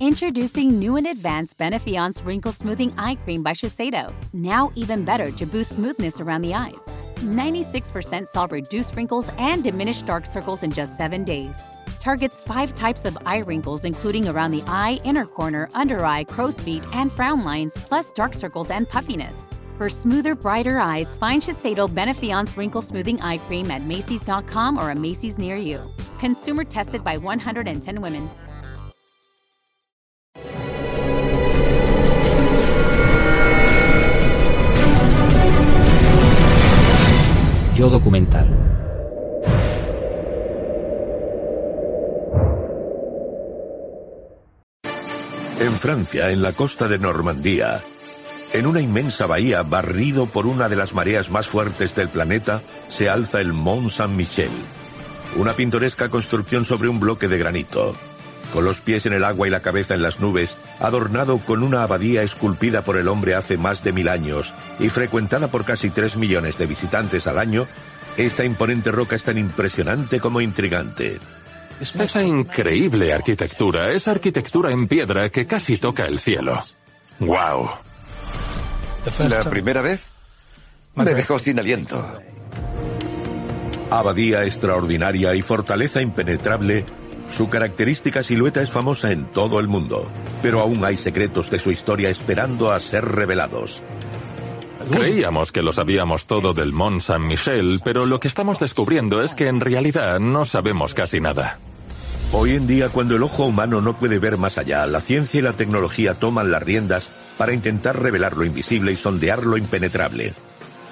Introducing new and advanced Benefiance Wrinkle Smoothing Eye Cream by Shiseido. Now even better to boost smoothness around the eyes. 96% saw reduced wrinkles and diminished dark circles in just seven days. Targets five types of eye wrinkles, including around the eye, inner corner, under eye, crow's feet, and frown lines, plus dark circles and puffiness. For smoother, brighter eyes, find Shiseido Benefiance Wrinkle Smoothing Eye Cream at Macy's.com or a Macy's near you. Consumer tested by 110 women. Documental. En Francia, en la costa de Normandía, en una inmensa bahía barrido por una de las mareas más fuertes del planeta, se alza el Mont Saint-Michel, una pintoresca construcción sobre un bloque de granito. Con los pies en el agua y la cabeza en las nubes, adornado con una abadía esculpida por el hombre hace más de mil años y frecuentada por casi tres millones de visitantes al año, esta imponente roca es tan impresionante como intrigante. Esa increíble arquitectura es arquitectura en piedra que casi toca el cielo. ¡Wow! La primera vez me dejó sin aliento. Abadía extraordinaria y fortaleza impenetrable, su característica silueta es famosa en todo el mundo, pero aún hay secretos de su historia esperando a ser revelados. Creíamos que lo sabíamos todo del Mont Saint-Michel, pero lo que estamos descubriendo es que en realidad no sabemos casi nada. Hoy en día, cuando el ojo humano no puede ver más allá, la ciencia y la tecnología toman las riendas para intentar revelar lo invisible y sondear lo impenetrable.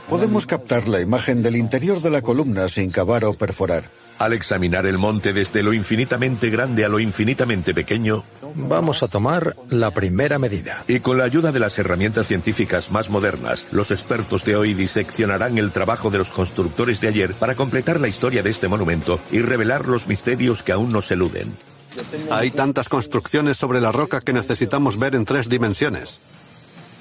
Podemos captar la imagen del interior de la columna sin cavar o perforar. Al examinar el monte desde lo infinitamente grande a lo infinitamente pequeño, Vamos a tomar la primera medida. y con la ayuda de las herramientas científicas más modernas, los expertos de hoy diseccionarán el trabajo de los constructores de ayer para completar la historia de este monumento y revelar los misterios que aún nos eluden. Hay tantas construcciones sobre la roca que necesitamos ver en tres dimensiones.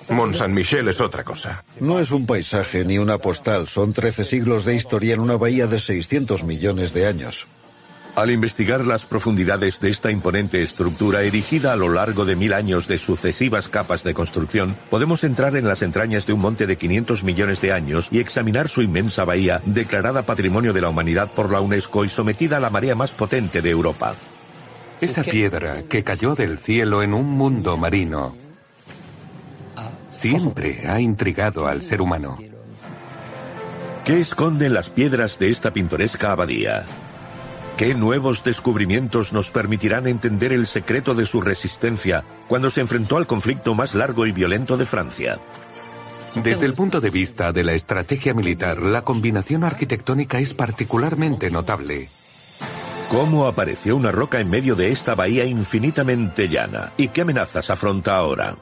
Mont Saint-Michel es otra cosa. No es un paisaje ni una postal, son 13 siglos de historia en una bahía de 600 millones de años. Al investigar las profundidades de esta imponente estructura erigida a lo largo de mil años de sucesivas capas de construcción, podemos entrar en las entrañas de un monte de 500 millones de años y examinar su inmensa bahía, declarada Patrimonio de la Humanidad por la UNESCO y sometida a la marea más potente de Europa. Esa piedra que cayó del cielo en un mundo marino siempre ha intrigado al ser humano. ¿Qué esconden las piedras de esta pintoresca abadía? ¿Qué nuevos descubrimientos nos permitirán entender el secreto de su resistencia cuando se enfrentó al conflicto más largo y violento de Francia? Desde el punto de vista de la estrategia militar, la combinación arquitectónica es particularmente notable. ¿Cómo apareció una roca en medio de esta bahía infinitamente llana? ¿Y qué amenazas afronta ahora?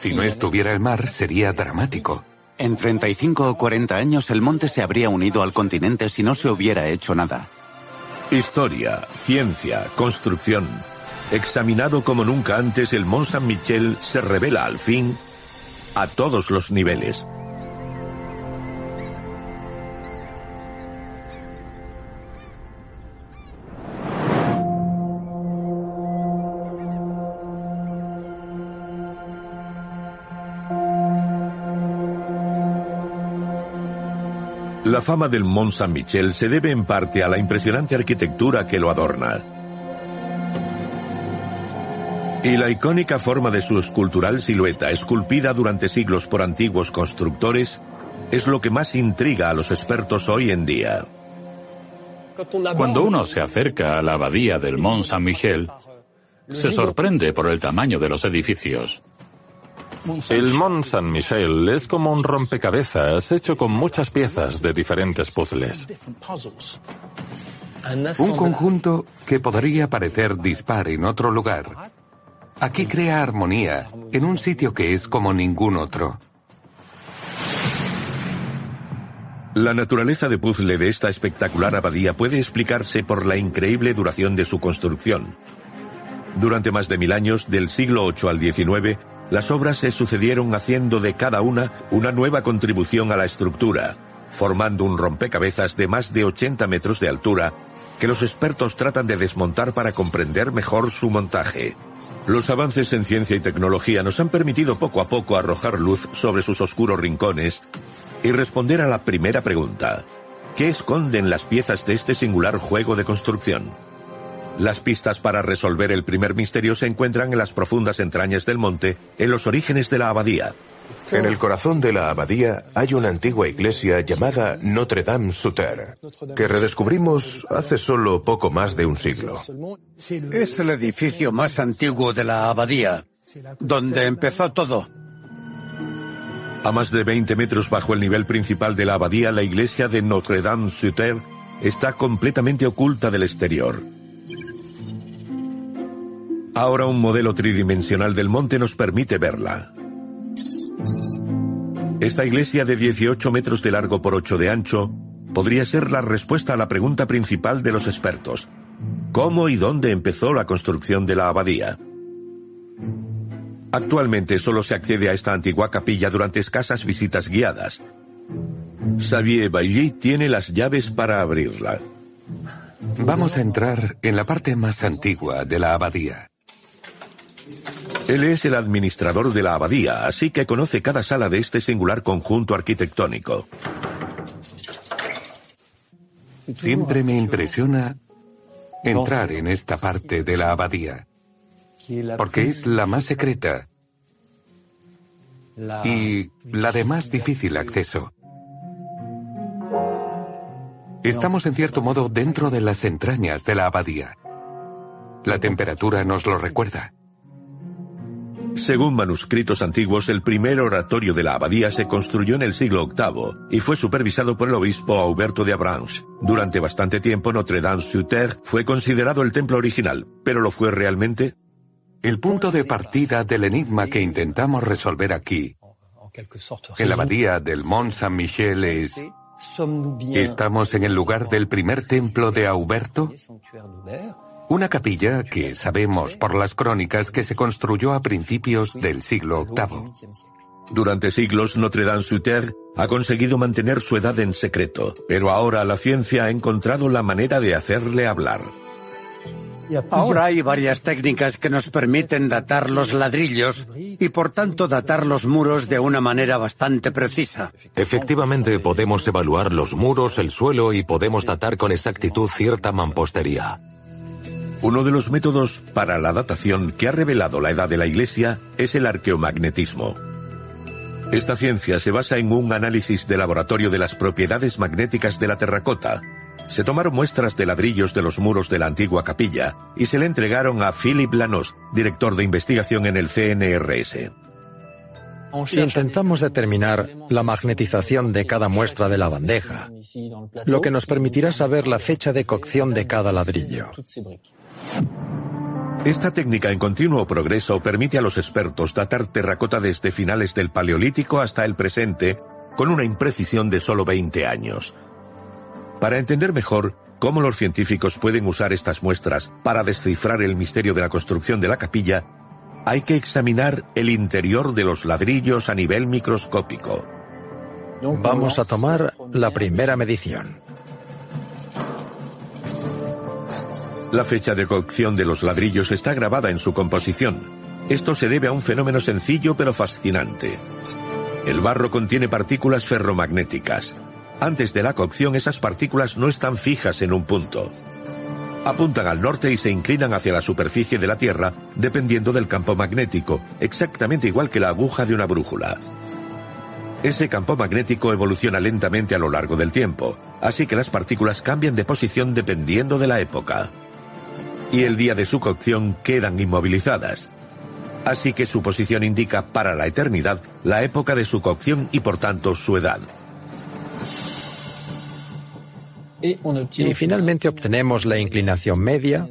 Si no estuviera el mar, sería dramático. En 35 o 40 años el monte se habría unido al continente si no se hubiera hecho nada. Historia, ciencia, construcción. Examinado como nunca antes, el Mont Saint-Michel se revela al fin a todos los niveles. La fama del Mont Saint-Michel se debe en parte a la impresionante arquitectura que lo adorna. Y la icónica forma de su escultural silueta, esculpida durante siglos por antiguos constructores, es lo que más intriga a los expertos hoy en día. Cuando uno se acerca a la abadía del Mont Saint-Michel, se sorprende por el tamaño de los edificios. El Mont Saint-Michel es como un rompecabezas hecho con muchas piezas de diferentes puzzles. Un conjunto que podría parecer dispar en otro lugar. Aquí crea armonía en un sitio que es como ningún otro. La naturaleza de puzzle de esta espectacular abadía puede explicarse por la increíble duración de su construcción. Durante más de mil años, del siglo VIII al XIX, las obras se sucedieron haciendo de cada una una nueva contribución a la estructura, formando un rompecabezas de más de 80 metros de altura que los expertos tratan de desmontar para comprender mejor su montaje. Los avances en ciencia y tecnología nos han permitido poco a poco arrojar luz sobre sus oscuros rincones y responder a la primera pregunta. ¿Qué esconden las piezas de este singular juego de construcción? Las pistas para resolver el primer misterio se encuentran en las profundas entrañas del monte, en los orígenes de la abadía. En el corazón de la abadía hay una antigua iglesia llamada Notre Dame Souter, que redescubrimos hace solo poco más de un siglo. Es el edificio más antiguo de la abadía, donde empezó todo. A más de 20 metros bajo el nivel principal de la abadía, la iglesia de Notre Dame Souter está completamente oculta del exterior. Ahora un modelo tridimensional del monte nos permite verla. Esta iglesia de 18 metros de largo por 8 de ancho podría ser la respuesta a la pregunta principal de los expertos. ¿Cómo y dónde empezó la construcción de la abadía? Actualmente solo se accede a esta antigua capilla durante escasas visitas guiadas. Xavier Bailly tiene las llaves para abrirla. Vamos a entrar en la parte más antigua de la abadía. Él es el administrador de la abadía, así que conoce cada sala de este singular conjunto arquitectónico. Siempre me impresiona entrar en esta parte de la abadía, porque es la más secreta y la de más difícil acceso. Estamos en cierto modo dentro de las entrañas de la abadía. La temperatura nos lo recuerda. Según manuscritos antiguos, el primer oratorio de la abadía se construyó en el siglo VIII y fue supervisado por el obispo Auberto de Avranches. Durante bastante tiempo Notre Dame-sur-Terre fue considerado el templo original, pero ¿lo fue realmente? El punto de partida del enigma que intentamos resolver aquí, en la abadía del Mont Saint-Michel es... ¿Estamos en el lugar del primer templo de Auberto? Una capilla que sabemos por las crónicas que se construyó a principios del siglo VIII. Durante siglos Notre Dame-sur-Terre ha conseguido mantener su edad en secreto, pero ahora la ciencia ha encontrado la manera de hacerle hablar. Ahora hay varias técnicas que nos permiten datar los ladrillos y por tanto datar los muros de una manera bastante precisa. Efectivamente podemos evaluar los muros, el suelo y podemos datar con exactitud cierta mampostería. Uno de los métodos para la datación que ha revelado la edad de la Iglesia es el arqueomagnetismo. Esta ciencia se basa en un análisis de laboratorio de las propiedades magnéticas de la terracota. Se tomaron muestras de ladrillos de los muros de la antigua capilla y se le entregaron a Philip Lanos, director de investigación en el CNRS. Intentamos determinar la magnetización de cada muestra de la bandeja, lo que nos permitirá saber la fecha de cocción de cada ladrillo. Esta técnica en continuo progreso permite a los expertos datar terracota desde finales del Paleolítico hasta el presente con una imprecisión de solo 20 años. Para entender mejor cómo los científicos pueden usar estas muestras para descifrar el misterio de la construcción de la capilla, hay que examinar el interior de los ladrillos a nivel microscópico. Vamos a tomar la primera medición. La fecha de cocción de los ladrillos está grabada en su composición. Esto se debe a un fenómeno sencillo pero fascinante. El barro contiene partículas ferromagnéticas. Antes de la cocción esas partículas no están fijas en un punto. Apuntan al norte y se inclinan hacia la superficie de la Tierra dependiendo del campo magnético, exactamente igual que la aguja de una brújula. Ese campo magnético evoluciona lentamente a lo largo del tiempo, así que las partículas cambian de posición dependiendo de la época y el día de su cocción quedan inmovilizadas. Así que su posición indica para la eternidad la época de su cocción y por tanto su edad. Y finalmente obtenemos la inclinación media,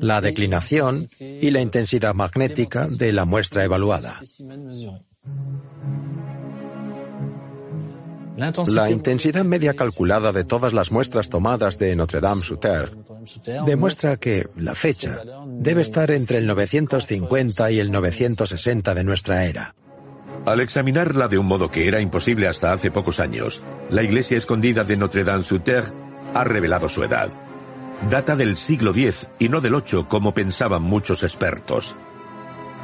la declinación y la intensidad magnética de la muestra evaluada. La intensidad media calculada de todas las muestras tomadas de Notre Dame-Souter demuestra que la fecha debe estar entre el 950 y el 960 de nuestra era. Al examinarla de un modo que era imposible hasta hace pocos años, la iglesia escondida de Notre Dame-Souter ha revelado su edad. Data del siglo X y no del VIII como pensaban muchos expertos.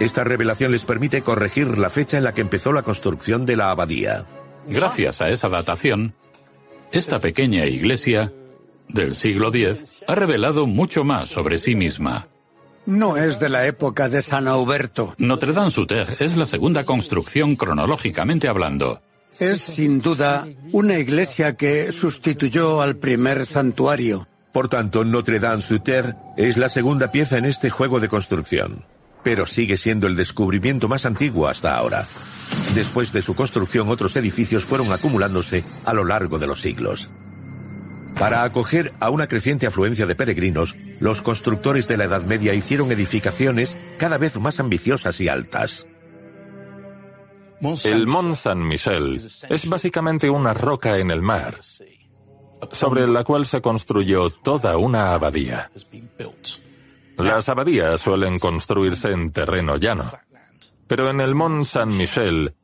Esta revelación les permite corregir la fecha en la que empezó la construcción de la abadía. Gracias a esa datación, esta pequeña iglesia del siglo X ha revelado mucho más sobre sí misma. No es de la época de San Auberto. Notre Dame Suter es la segunda construcción cronológicamente hablando. Es sin duda una iglesia que sustituyó al primer santuario. Por tanto, Notre Dame Suter es la segunda pieza en este juego de construcción, pero sigue siendo el descubrimiento más antiguo hasta ahora. Después de su construcción, otros edificios fueron acumulándose a lo largo de los siglos. Para acoger a una creciente afluencia de peregrinos, los constructores de la Edad Media hicieron edificaciones cada vez más ambiciosas y altas. El Mont Saint-Michel es básicamente una roca en el mar, sobre la cual se construyó toda una abadía. Las abadías suelen construirse en terreno llano, pero en el Mont Saint-Michel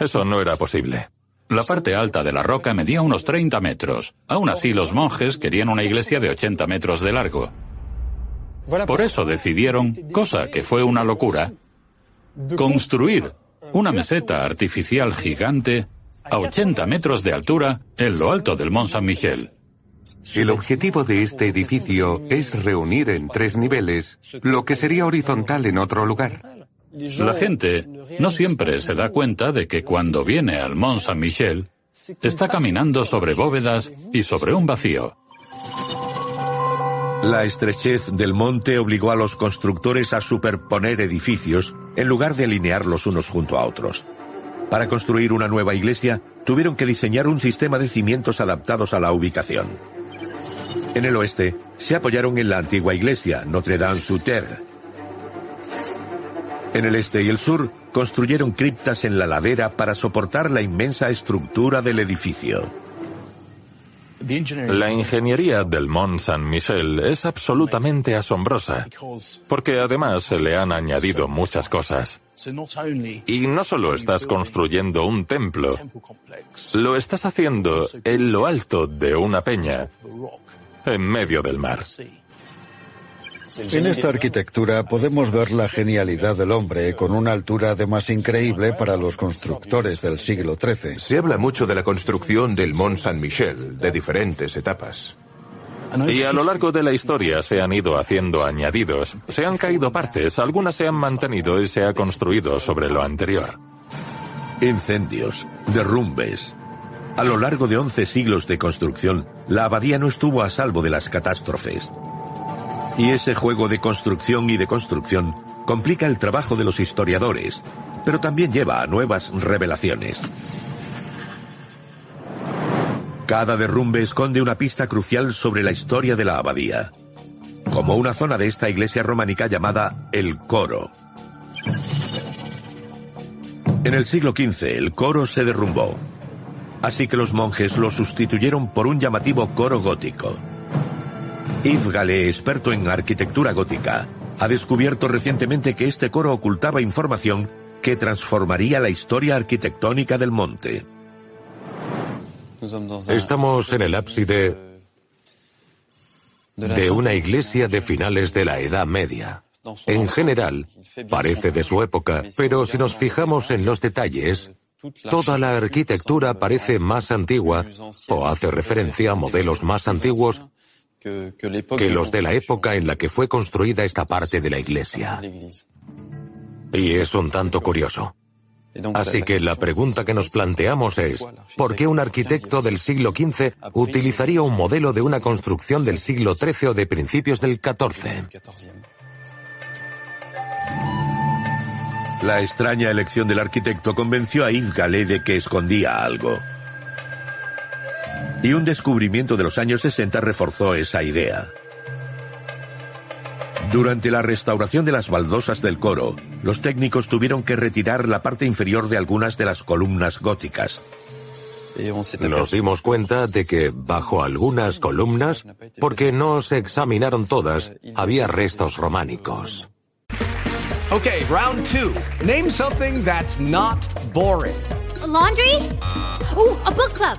eso no era posible. La parte alta de la roca medía unos 30 metros. Aún así, los monjes querían una iglesia de 80 metros de largo. Por eso decidieron, cosa que fue una locura, construir una meseta artificial gigante a 80 metros de altura en lo alto del Mont Saint-Michel. El objetivo de este edificio es reunir en tres niveles lo que sería horizontal en otro lugar. La gente no siempre se da cuenta de que cuando viene al Mont Saint-Michel, está caminando sobre bóvedas y sobre un vacío. La estrechez del monte obligó a los constructores a superponer edificios en lugar de alinearlos unos junto a otros. Para construir una nueva iglesia, tuvieron que diseñar un sistema de cimientos adaptados a la ubicación. En el oeste, se apoyaron en la antigua iglesia, Notre Dame Souter, en el este y el sur construyeron criptas en la ladera para soportar la inmensa estructura del edificio. La ingeniería del Mont Saint-Michel es absolutamente asombrosa, porque además se le han añadido muchas cosas. Y no solo estás construyendo un templo, lo estás haciendo en lo alto de una peña, en medio del mar. En esta arquitectura podemos ver la genialidad del hombre con una altura además increíble para los constructores del siglo XIII. Se habla mucho de la construcción del Mont Saint-Michel, de diferentes etapas. Y a lo largo de la historia se han ido haciendo añadidos, se han caído partes, algunas se han mantenido y se ha construido sobre lo anterior. Incendios, derrumbes. A lo largo de 11 siglos de construcción, la abadía no estuvo a salvo de las catástrofes. Y ese juego de construcción y de construcción complica el trabajo de los historiadores, pero también lleva a nuevas revelaciones. Cada derrumbe esconde una pista crucial sobre la historia de la abadía, como una zona de esta iglesia románica llamada el coro. En el siglo XV el coro se derrumbó, así que los monjes lo sustituyeron por un llamativo coro gótico. Yves Gallet, experto en arquitectura gótica, ha descubierto recientemente que este coro ocultaba información que transformaría la historia arquitectónica del monte. Estamos en el ábside de una iglesia de finales de la Edad Media. En general, parece de su época, pero si nos fijamos en los detalles, toda la arquitectura parece más antigua o hace referencia a modelos más antiguos que los de la época en la que fue construida esta parte de la iglesia. Y es un tanto curioso. Así que la pregunta que nos planteamos es, ¿por qué un arquitecto del siglo XV utilizaría un modelo de una construcción del siglo XIII o de principios del XIV? La extraña elección del arquitecto convenció a Yves Gallet de que escondía algo y un descubrimiento de los años 60 reforzó esa idea. Durante la restauración de las baldosas del coro, los técnicos tuvieron que retirar la parte inferior de algunas de las columnas góticas. Nos dimos cuenta de que bajo algunas columnas, porque no se examinaron todas, había restos románicos. Okay, round two. Name something that's not boring. laundry? Oh, a book club.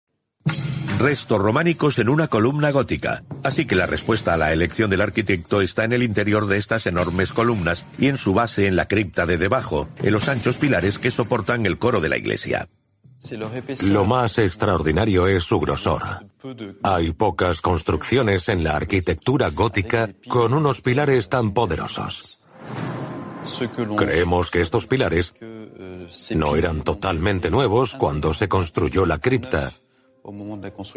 Restos románicos en una columna gótica. Así que la respuesta a la elección del arquitecto está en el interior de estas enormes columnas y en su base en la cripta de debajo, en los anchos pilares que soportan el coro de la iglesia. Lo más extraordinario es su grosor. Hay pocas construcciones en la arquitectura gótica con unos pilares tan poderosos. Creemos que estos pilares no eran totalmente nuevos cuando se construyó la cripta,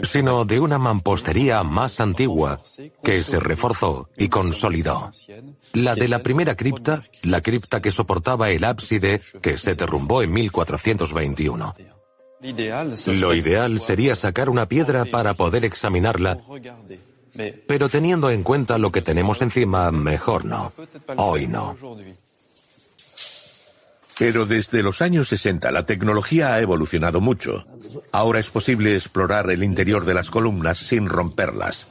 sino de una mampostería más antigua que se reforzó y consolidó. La de la primera cripta, la cripta que soportaba el ábside que se derrumbó en 1421. Lo ideal sería sacar una piedra para poder examinarla, pero teniendo en cuenta lo que tenemos encima, mejor no. Hoy no. Pero desde los años 60 la tecnología ha evolucionado mucho. Ahora es posible explorar el interior de las columnas sin romperlas.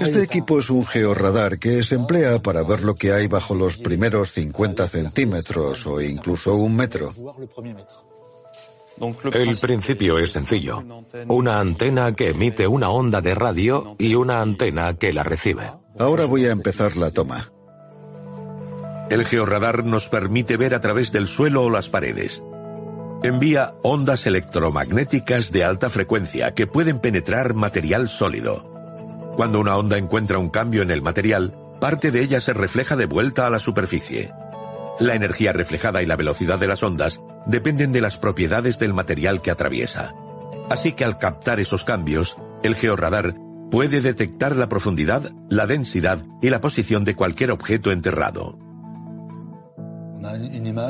Este equipo es un georradar que se emplea para ver lo que hay bajo los primeros 50 centímetros o incluso un metro. El principio es sencillo. Una antena que emite una onda de radio y una antena que la recibe. Ahora voy a empezar la toma. El georradar nos permite ver a través del suelo o las paredes. Envía ondas electromagnéticas de alta frecuencia que pueden penetrar material sólido. Cuando una onda encuentra un cambio en el material, parte de ella se refleja de vuelta a la superficie. La energía reflejada y la velocidad de las ondas dependen de las propiedades del material que atraviesa. Así que al captar esos cambios, el georradar puede detectar la profundidad, la densidad y la posición de cualquier objeto enterrado.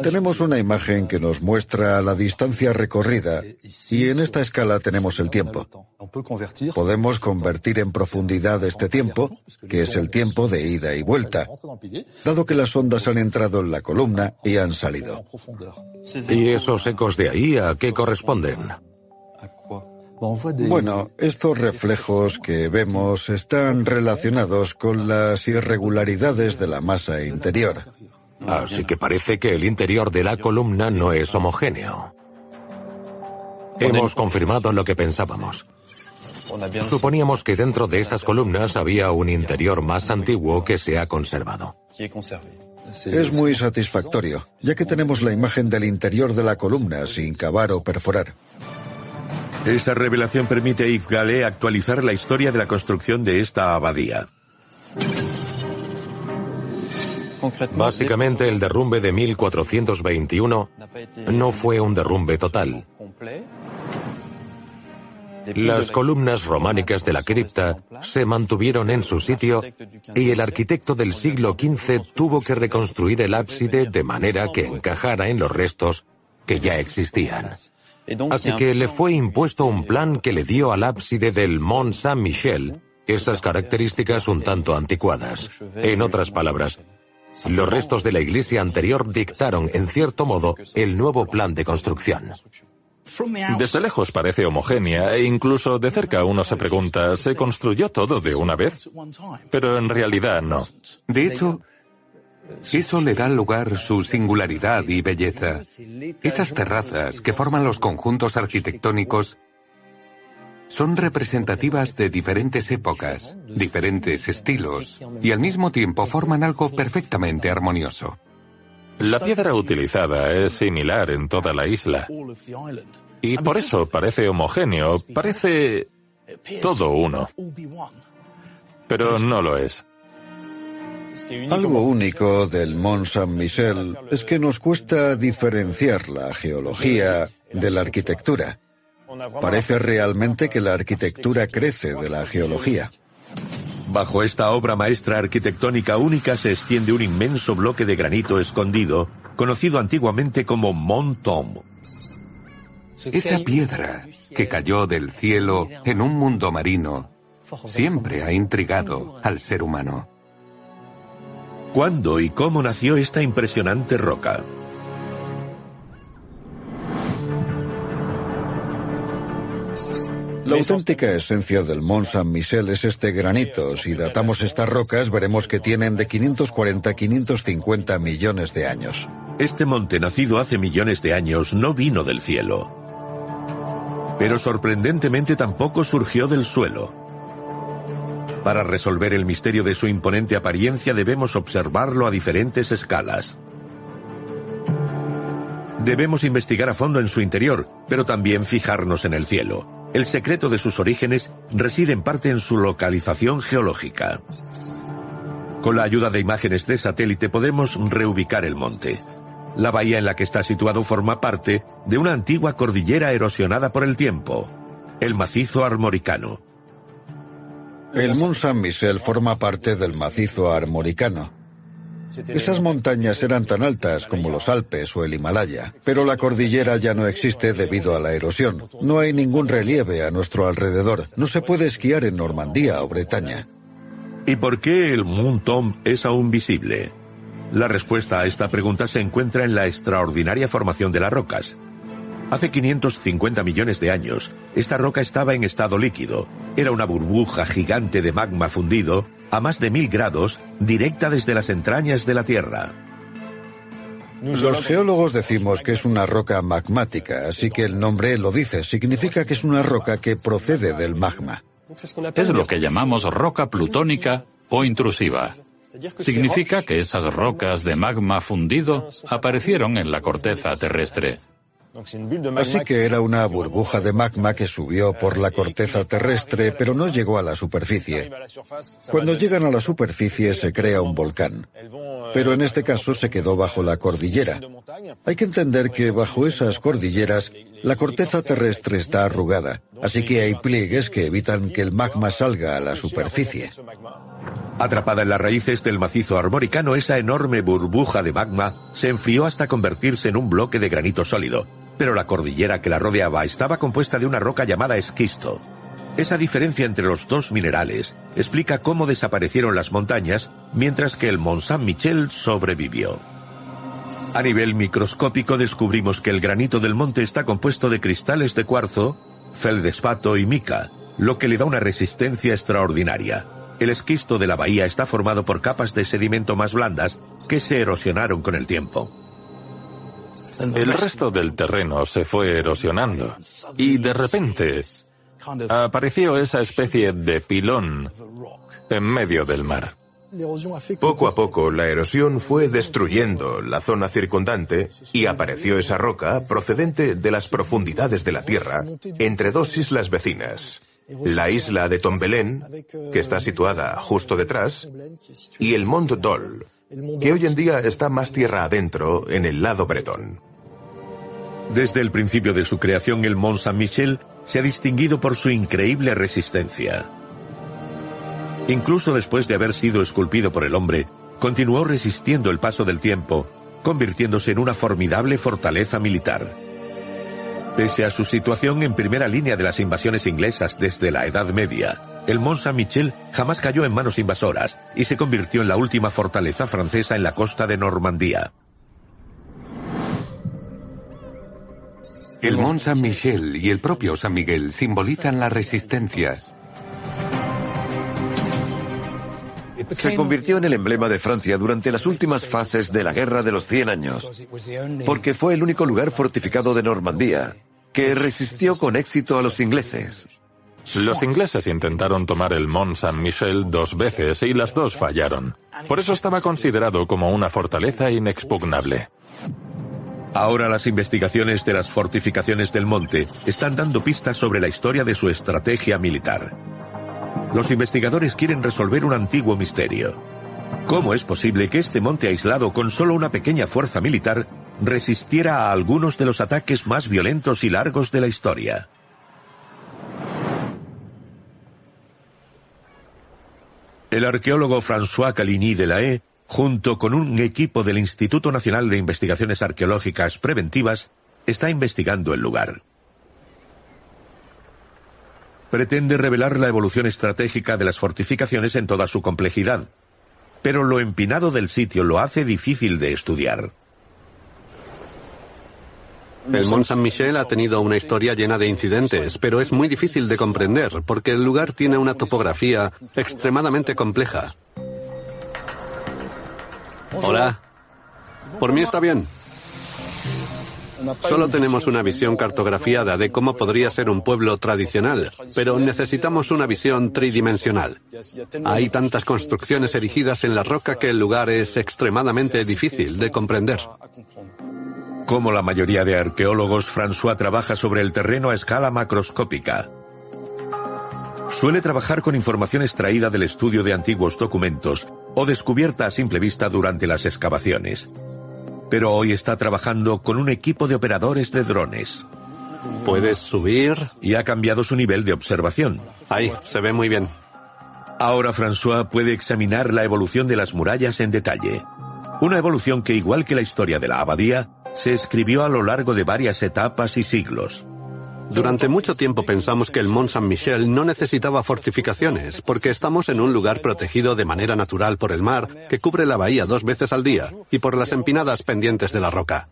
Tenemos una imagen que nos muestra la distancia recorrida y en esta escala tenemos el tiempo. Podemos convertir en profundidad este tiempo, que es el tiempo de ida y vuelta, dado que las ondas han entrado en la columna y han salido. ¿Y esos ecos de ahí a qué corresponden? Bueno, estos reflejos que vemos están relacionados con las irregularidades de la masa interior. Así que parece que el interior de la columna no es homogéneo. Hemos confirmado lo que pensábamos. Suponíamos que dentro de estas columnas había un interior más antiguo que se ha conservado. Es muy satisfactorio, ya que tenemos la imagen del interior de la columna sin cavar o perforar. Esa revelación permite a Yves Gallet actualizar la historia de la construcción de esta abadía. Básicamente el derrumbe de 1421 no fue un derrumbe total. Las columnas románicas de la cripta se mantuvieron en su sitio y el arquitecto del siglo XV tuvo que reconstruir el ábside de manera que encajara en los restos que ya existían. Así que le fue impuesto un plan que le dio al ábside del Mont Saint-Michel esas características un tanto anticuadas. En otras palabras, los restos de la iglesia anterior dictaron, en cierto modo, el nuevo plan de construcción. Desde lejos parece homogénea e incluso de cerca uno se pregunta, ¿se construyó todo de una vez? Pero en realidad no. De hecho, eso le da lugar su singularidad y belleza. Esas terrazas que forman los conjuntos arquitectónicos son representativas de diferentes épocas, diferentes estilos, y al mismo tiempo forman algo perfectamente armonioso. La piedra utilizada es similar en toda la isla. Y por eso parece homogéneo, parece todo uno. Pero no lo es. Algo único del Mont Saint-Michel es que nos cuesta diferenciar la geología de la arquitectura. Parece realmente que la arquitectura crece de la geología. Bajo esta obra maestra arquitectónica única se extiende un inmenso bloque de granito escondido, conocido antiguamente como Mont. Esa piedra que cayó del cielo en un mundo marino siempre ha intrigado al ser humano. ¿Cuándo y cómo nació esta impresionante roca? La auténtica esencia del Mont Saint-Michel es este granito. Si datamos estas rocas, veremos que tienen de 540 a 550 millones de años. Este monte nacido hace millones de años no vino del cielo. Pero sorprendentemente tampoco surgió del suelo. Para resolver el misterio de su imponente apariencia debemos observarlo a diferentes escalas. Debemos investigar a fondo en su interior, pero también fijarnos en el cielo. El secreto de sus orígenes reside en parte en su localización geológica. Con la ayuda de imágenes de satélite podemos reubicar el monte. La bahía en la que está situado forma parte de una antigua cordillera erosionada por el tiempo, el macizo armoricano. El Mont Saint-Michel forma parte del macizo armoricano, esas montañas eran tan altas como los Alpes o el Himalaya, pero la cordillera ya no existe debido a la erosión. No hay ningún relieve a nuestro alrededor. No se puede esquiar en Normandía o Bretaña. ¿Y por qué el Mont Tom es aún visible? La respuesta a esta pregunta se encuentra en la extraordinaria formación de las rocas. Hace 550 millones de años, esta roca estaba en estado líquido. Era una burbuja gigante de magma fundido a más de mil grados, directa desde las entrañas de la Tierra. Los geólogos decimos que es una roca magmática, así que el nombre lo dice, significa que es una roca que procede del magma. Es lo que llamamos roca plutónica o intrusiva. Significa que esas rocas de magma fundido aparecieron en la corteza terrestre. Así que era una burbuja de magma que subió por la corteza terrestre, pero no llegó a la superficie. Cuando llegan a la superficie se crea un volcán. Pero en este caso se quedó bajo la cordillera. Hay que entender que bajo esas cordilleras la corteza terrestre está arrugada, así que hay pliegues que evitan que el magma salga a la superficie. Atrapada en las raíces del macizo armoricano, esa enorme burbuja de magma se enfrió hasta convertirse en un bloque de granito sólido, pero la cordillera que la rodeaba estaba compuesta de una roca llamada esquisto. Esa diferencia entre los dos minerales explica cómo desaparecieron las montañas mientras que el Mont Saint-Michel sobrevivió. A nivel microscópico descubrimos que el granito del monte está compuesto de cristales de cuarzo, feldespato y mica, lo que le da una resistencia extraordinaria. El esquisto de la bahía está formado por capas de sedimento más blandas que se erosionaron con el tiempo. El resto del terreno se fue erosionando y de repente apareció esa especie de pilón en medio del mar. Poco a poco la erosión fue destruyendo la zona circundante y apareció esa roca procedente de las profundidades de la Tierra entre dos islas vecinas, la isla de Tombelaine, que está situada justo detrás, y el Mont Dol, que hoy en día está más tierra adentro en el lado bretón. Desde el principio de su creación, el Mont Saint-Michel se ha distinguido por su increíble resistencia. Incluso después de haber sido esculpido por el hombre, continuó resistiendo el paso del tiempo, convirtiéndose en una formidable fortaleza militar. Pese a su situación en primera línea de las invasiones inglesas desde la Edad Media, el Mont Saint-Michel jamás cayó en manos invasoras y se convirtió en la última fortaleza francesa en la costa de Normandía. El Mont Saint-Michel y el propio San Miguel simbolizan la resistencia. Se convirtió en el emblema de Francia durante las últimas fases de la Guerra de los Cien Años, porque fue el único lugar fortificado de Normandía que resistió con éxito a los ingleses. Los ingleses intentaron tomar el Mont Saint-Michel dos veces y las dos fallaron. Por eso estaba considerado como una fortaleza inexpugnable. Ahora las investigaciones de las fortificaciones del monte están dando pistas sobre la historia de su estrategia militar. Los investigadores quieren resolver un antiguo misterio. ¿Cómo es posible que este monte aislado con solo una pequeña fuerza militar resistiera a algunos de los ataques más violentos y largos de la historia? El arqueólogo François Caligny de la E, junto con un equipo del Instituto Nacional de Investigaciones Arqueológicas Preventivas, está investigando el lugar. Pretende revelar la evolución estratégica de las fortificaciones en toda su complejidad, pero lo empinado del sitio lo hace difícil de estudiar. El Mont Saint-Michel ha tenido una historia llena de incidentes, pero es muy difícil de comprender porque el lugar tiene una topografía extremadamente compleja. Hola. Por mí está bien. Solo tenemos una visión cartografiada de cómo podría ser un pueblo tradicional, pero necesitamos una visión tridimensional. Hay tantas construcciones erigidas en la roca que el lugar es extremadamente difícil de comprender. Como la mayoría de arqueólogos, François trabaja sobre el terreno a escala macroscópica. Suele trabajar con información extraída del estudio de antiguos documentos o descubierta a simple vista durante las excavaciones pero hoy está trabajando con un equipo de operadores de drones. ¿Puedes subir? Y ha cambiado su nivel de observación. Ahí, se ve muy bien. Ahora François puede examinar la evolución de las murallas en detalle. Una evolución que, igual que la historia de la abadía, se escribió a lo largo de varias etapas y siglos. Durante mucho tiempo pensamos que el Mont Saint-Michel no necesitaba fortificaciones, porque estamos en un lugar protegido de manera natural por el mar, que cubre la bahía dos veces al día, y por las empinadas pendientes de la roca.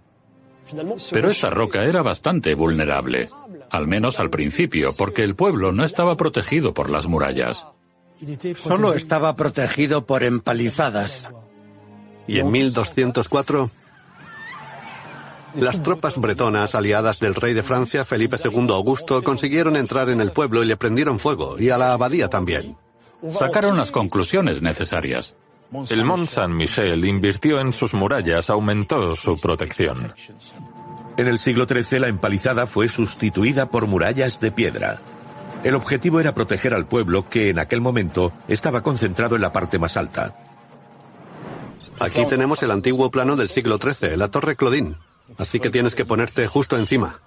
Pero esa roca era bastante vulnerable, al menos al principio, porque el pueblo no estaba protegido por las murallas. Solo estaba protegido por empalizadas. Y en 1204, las tropas bretonas, aliadas del rey de Francia, Felipe II Augusto, consiguieron entrar en el pueblo y le prendieron fuego, y a la abadía también. Sacaron las conclusiones necesarias. El Mont Saint-Michel invirtió en sus murallas, aumentó su protección. En el siglo XIII la empalizada fue sustituida por murallas de piedra. El objetivo era proteger al pueblo que en aquel momento estaba concentrado en la parte más alta. Aquí tenemos el antiguo plano del siglo XIII, la Torre Clodín. Así que tienes que ponerte justo encima.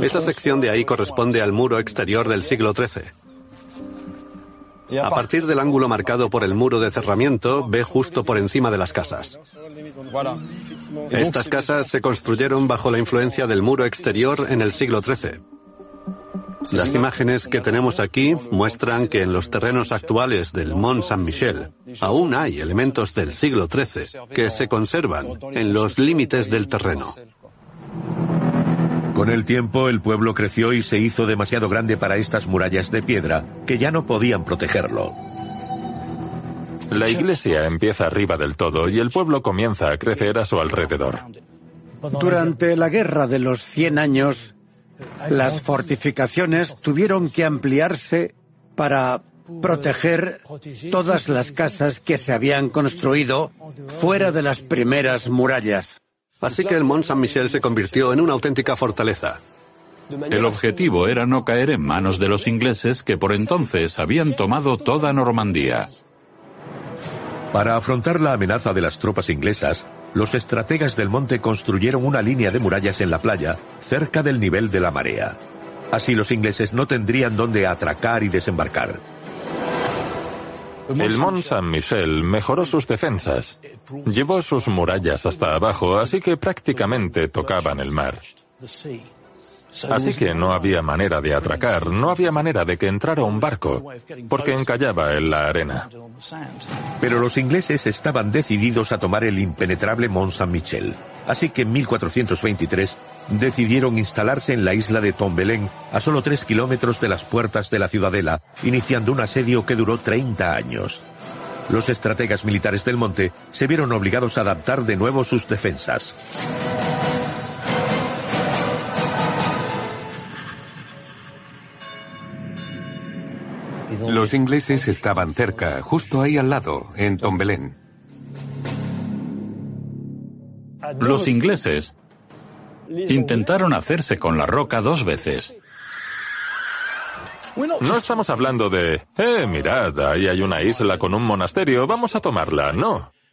Esta sección de ahí corresponde al muro exterior del siglo XIII. A partir del ángulo marcado por el muro de cerramiento, ve justo por encima de las casas. Estas casas se construyeron bajo la influencia del muro exterior en el siglo XIII. Las imágenes que tenemos aquí muestran que en los terrenos actuales del Mont Saint-Michel aún hay elementos del siglo XIII que se conservan en los límites del terreno. Con el tiempo el pueblo creció y se hizo demasiado grande para estas murallas de piedra que ya no podían protegerlo. La iglesia empieza arriba del todo y el pueblo comienza a crecer a su alrededor. Durante la Guerra de los Cien Años, las fortificaciones tuvieron que ampliarse para proteger todas las casas que se habían construido fuera de las primeras murallas. Así que el Mont Saint-Michel se convirtió en una auténtica fortaleza. El objetivo era no caer en manos de los ingleses que por entonces habían tomado toda Normandía. Para afrontar la amenaza de las tropas inglesas, los estrategas del monte construyeron una línea de murallas en la playa, cerca del nivel de la marea. Así los ingleses no tendrían dónde atracar y desembarcar. El Mont Saint-Michel mejoró sus defensas. Llevó sus murallas hasta abajo, así que prácticamente tocaban el mar. Así que no había manera de atracar, no había manera de que entrara un barco, porque encallaba en la arena. Pero los ingleses estaban decididos a tomar el impenetrable Mont Saint-Michel. Así que en 1423 decidieron instalarse en la isla de Tombelain, a solo tres kilómetros de las puertas de la ciudadela, iniciando un asedio que duró 30 años. Los estrategas militares del monte se vieron obligados a adaptar de nuevo sus defensas. Los ingleses estaban cerca, justo ahí al lado, en Tombelain. Los ingleses intentaron hacerse con la roca dos veces. No estamos hablando de, eh, mirad, ahí hay una isla con un monasterio, vamos a tomarla, no.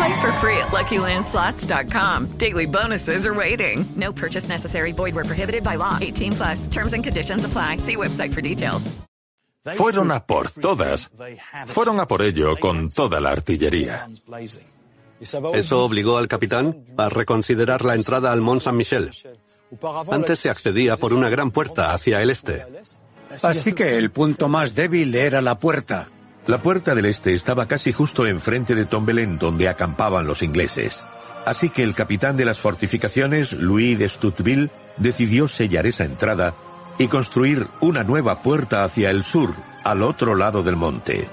Play for free at LuckyLandSlots.com. Daily bonuses are waiting. No purchase necessary. Void where prohibited by law. 18 plus. Terms and conditions apply. See website for details. Fueron a por todas. Fueron a por ello con toda la artillería. Eso obligó al capitán a reconsiderar la entrada al Mont Saint-Michel. Antes se accedía por una gran puerta hacia el este. Así que el punto más débil era la puerta. La puerta del este estaba casi justo enfrente de Tombelain, donde acampaban los ingleses. Así que el capitán de las fortificaciones, Louis de Stutteville, decidió sellar esa entrada y construir una nueva puerta hacia el sur, al otro lado del monte.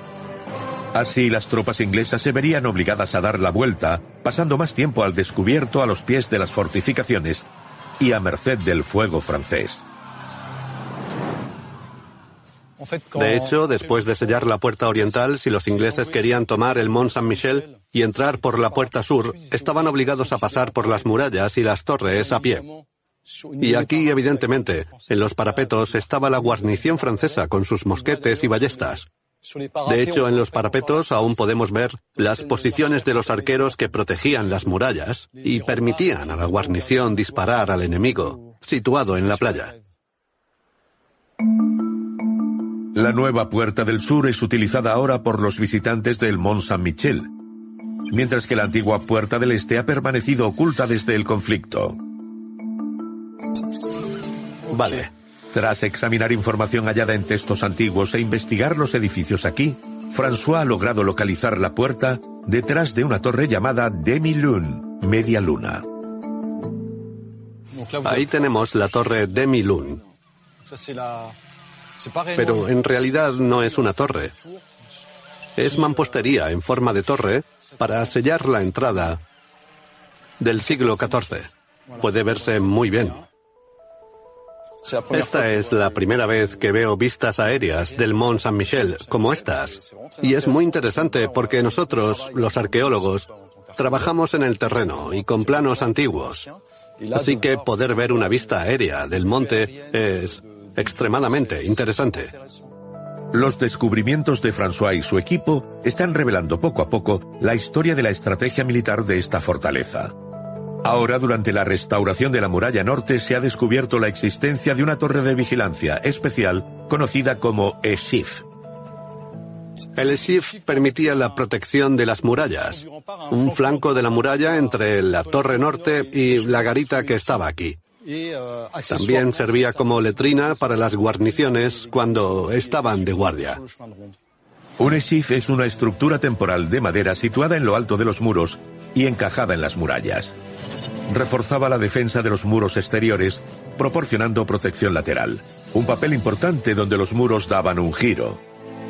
Así las tropas inglesas se verían obligadas a dar la vuelta, pasando más tiempo al descubierto a los pies de las fortificaciones y a merced del fuego francés. De hecho, después de sellar la puerta oriental, si los ingleses querían tomar el Mont Saint-Michel y entrar por la puerta sur, estaban obligados a pasar por las murallas y las torres a pie. Y aquí, evidentemente, en los parapetos estaba la guarnición francesa con sus mosquetes y ballestas. De hecho, en los parapetos aún podemos ver las posiciones de los arqueros que protegían las murallas y permitían a la guarnición disparar al enemigo, situado en la playa. La nueva puerta del sur es utilizada ahora por los visitantes del Mont Saint-Michel, mientras que la antigua puerta del este ha permanecido oculta desde el conflicto. Vale. Tras examinar información hallada en textos antiguos e investigar los edificios aquí, François ha logrado localizar la puerta detrás de una torre llamada Demi-Lune, media luna. Ahí tenemos la torre Demi-Lune. Pero en realidad no es una torre. Es mampostería en forma de torre para sellar la entrada del siglo XIV. Puede verse muy bien. Esta es la primera vez que veo vistas aéreas del Mont Saint-Michel como estas. Y es muy interesante porque nosotros, los arqueólogos, trabajamos en el terreno y con planos antiguos. Así que poder ver una vista aérea del monte es extremadamente interesante. Los descubrimientos de François y su equipo están revelando poco a poco la historia de la estrategia militar de esta fortaleza. Ahora, durante la restauración de la muralla norte, se ha descubierto la existencia de una torre de vigilancia especial conocida como Eshif. El Eshif permitía la protección de las murallas, un flanco de la muralla entre la torre norte y la garita que estaba aquí. También servía como letrina para las guarniciones cuando estaban de guardia. Un Eshif es una estructura temporal de madera situada en lo alto de los muros y encajada en las murallas reforzaba la defensa de los muros exteriores, proporcionando protección lateral. Un papel importante donde los muros daban un giro.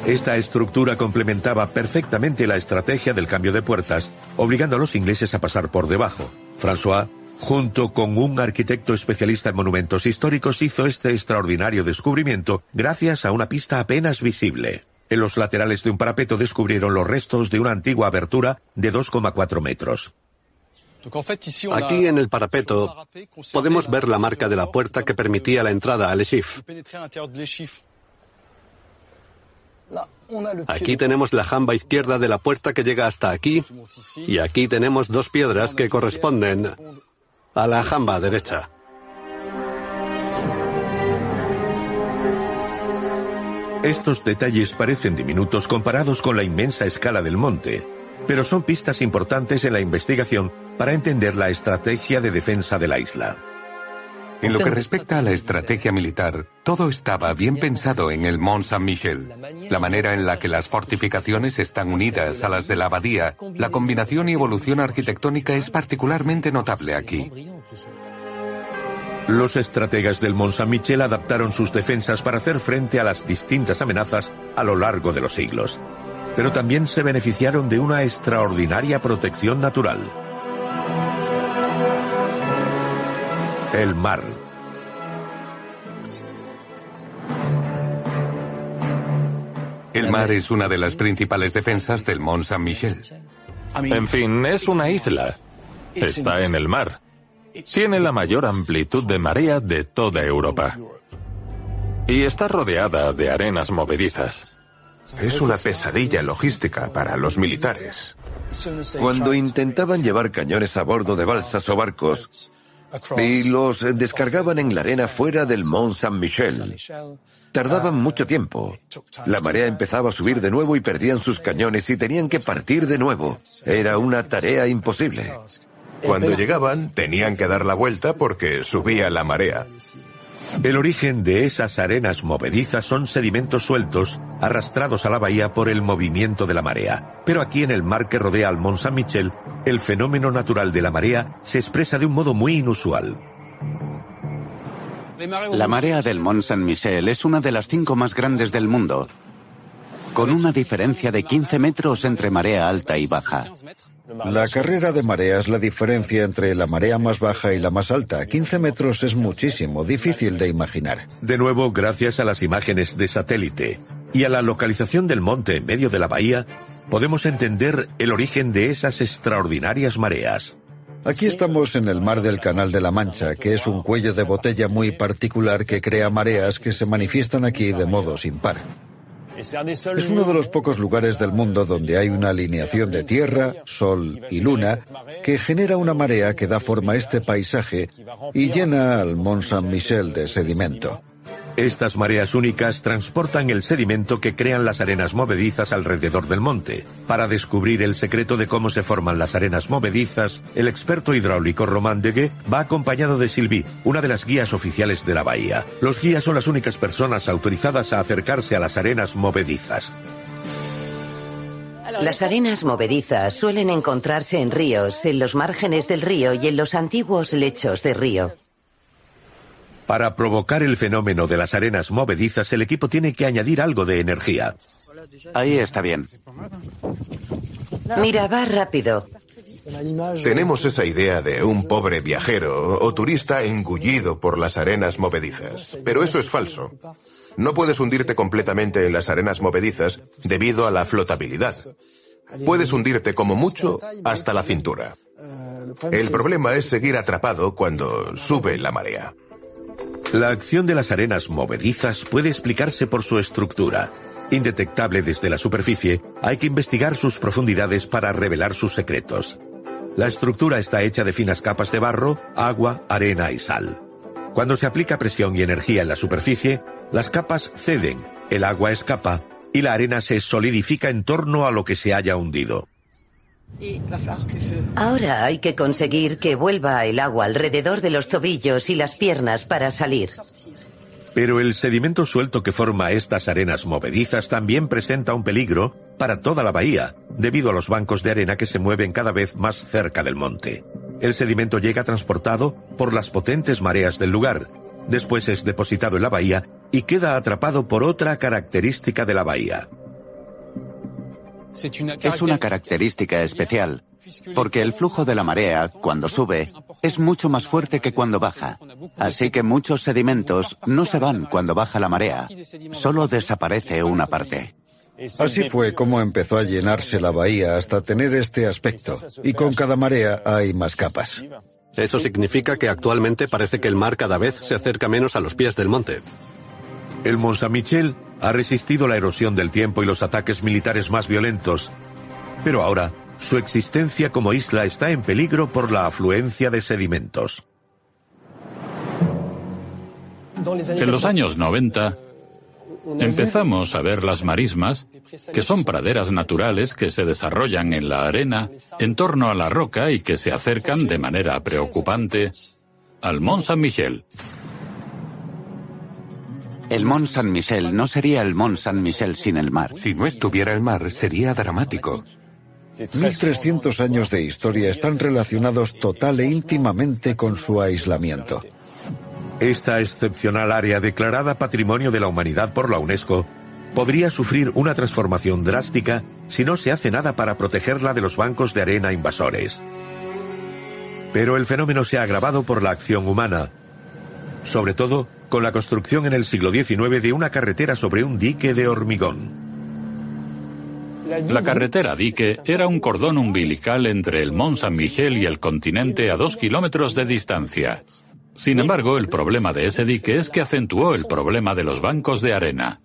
Esta estructura complementaba perfectamente la estrategia del cambio de puertas, obligando a los ingleses a pasar por debajo. François, junto con un arquitecto especialista en monumentos históricos, hizo este extraordinario descubrimiento gracias a una pista apenas visible. En los laterales de un parapeto descubrieron los restos de una antigua abertura de 2,4 metros. Aquí en el parapeto podemos ver la marca de la puerta que permitía la entrada al Eshif. Aquí tenemos la jamba izquierda de la puerta que llega hasta aquí y aquí tenemos dos piedras que corresponden a la jamba derecha. Estos detalles parecen diminutos comparados con la inmensa escala del monte, pero son pistas importantes en la investigación para entender la estrategia de defensa de la isla. En lo que respecta a la estrategia militar, todo estaba bien pensado en el Mont Saint-Michel. La manera en la que las fortificaciones están unidas a las de la abadía, la combinación y evolución arquitectónica es particularmente notable aquí. Los estrategas del Mont Saint-Michel adaptaron sus defensas para hacer frente a las distintas amenazas a lo largo de los siglos. Pero también se beneficiaron de una extraordinaria protección natural. El mar. El mar es una de las principales defensas del Mont Saint-Michel. En fin, es una isla. Está en el mar. Tiene la mayor amplitud de marea de toda Europa. Y está rodeada de arenas movedizas. Es una pesadilla logística para los militares. Cuando intentaban llevar cañones a bordo de balsas o barcos, y los descargaban en la arena fuera del Mont Saint-Michel. Tardaban mucho tiempo. La marea empezaba a subir de nuevo y perdían sus cañones y tenían que partir de nuevo. Era una tarea imposible. Cuando llegaban, tenían que dar la vuelta porque subía la marea. El origen de esas arenas movedizas son sedimentos sueltos arrastrados a la bahía por el movimiento de la marea. Pero aquí en el mar que rodea al Mont Saint-Michel, el fenómeno natural de la marea se expresa de un modo muy inusual. La marea del Mont Saint-Michel es una de las cinco más grandes del mundo, con una diferencia de 15 metros entre marea alta y baja. La carrera de marea es la diferencia entre la marea más baja y la más alta. 15 metros es muchísimo, difícil de imaginar. De nuevo, gracias a las imágenes de satélite y a la localización del monte en medio de la bahía, podemos entender el origen de esas extraordinarias mareas. Aquí estamos en el mar del Canal de la Mancha, que es un cuello de botella muy particular que crea mareas que se manifiestan aquí de modo sin par. Es uno de los pocos lugares del mundo donde hay una alineación de tierra, sol y luna que genera una marea que da forma a este paisaje y llena al Mont Saint-Michel de sedimento. Estas mareas únicas transportan el sedimento que crean las arenas movedizas alrededor del monte. Para descubrir el secreto de cómo se forman las arenas movedizas, el experto hidráulico Román Degue va acompañado de Sylvie, una de las guías oficiales de la bahía. Los guías son las únicas personas autorizadas a acercarse a las arenas movedizas. Las arenas movedizas suelen encontrarse en ríos, en los márgenes del río y en los antiguos lechos de río. Para provocar el fenómeno de las arenas movedizas, el equipo tiene que añadir algo de energía. Ahí está bien. Mira, va rápido. Tenemos esa idea de un pobre viajero o turista engullido por las arenas movedizas. Pero eso es falso. No puedes hundirte completamente en las arenas movedizas debido a la flotabilidad. Puedes hundirte como mucho hasta la cintura. El problema es seguir atrapado cuando sube la marea. La acción de las arenas movedizas puede explicarse por su estructura. Indetectable desde la superficie, hay que investigar sus profundidades para revelar sus secretos. La estructura está hecha de finas capas de barro, agua, arena y sal. Cuando se aplica presión y energía en la superficie, las capas ceden, el agua escapa y la arena se solidifica en torno a lo que se haya hundido. Ahora hay que conseguir que vuelva el agua alrededor de los tobillos y las piernas para salir. Pero el sedimento suelto que forma estas arenas movedizas también presenta un peligro para toda la bahía, debido a los bancos de arena que se mueven cada vez más cerca del monte. El sedimento llega transportado por las potentes mareas del lugar, después es depositado en la bahía y queda atrapado por otra característica de la bahía. Es una característica especial, porque el flujo de la marea, cuando sube, es mucho más fuerte que cuando baja. Así que muchos sedimentos no se van cuando baja la marea, solo desaparece una parte. Así fue como empezó a llenarse la bahía hasta tener este aspecto, y con cada marea hay más capas. Eso significa que actualmente parece que el mar cada vez se acerca menos a los pies del monte. El Mont Saint-Michel ha resistido la erosión del tiempo y los ataques militares más violentos, pero ahora su existencia como isla está en peligro por la afluencia de sedimentos. En los años 90 empezamos a ver las marismas, que son praderas naturales que se desarrollan en la arena en torno a la roca y que se acercan de manera preocupante al Mont Saint-Michel. El Mont Saint-Michel no sería el Mont Saint-Michel sin el mar. Si no estuviera el mar, sería dramático. 1300 años de historia están relacionados total e íntimamente con su aislamiento. Esta excepcional área declarada Patrimonio de la Humanidad por la UNESCO podría sufrir una transformación drástica si no se hace nada para protegerla de los bancos de arena invasores. Pero el fenómeno se ha agravado por la acción humana, sobre todo con la construcción en el siglo XIX de una carretera sobre un dique de hormigón. La carretera dique era un cordón umbilical entre el Mont Saint-Michel y el continente a dos kilómetros de distancia. Sin embargo, el problema de ese dique es que acentuó el problema de los bancos de arena.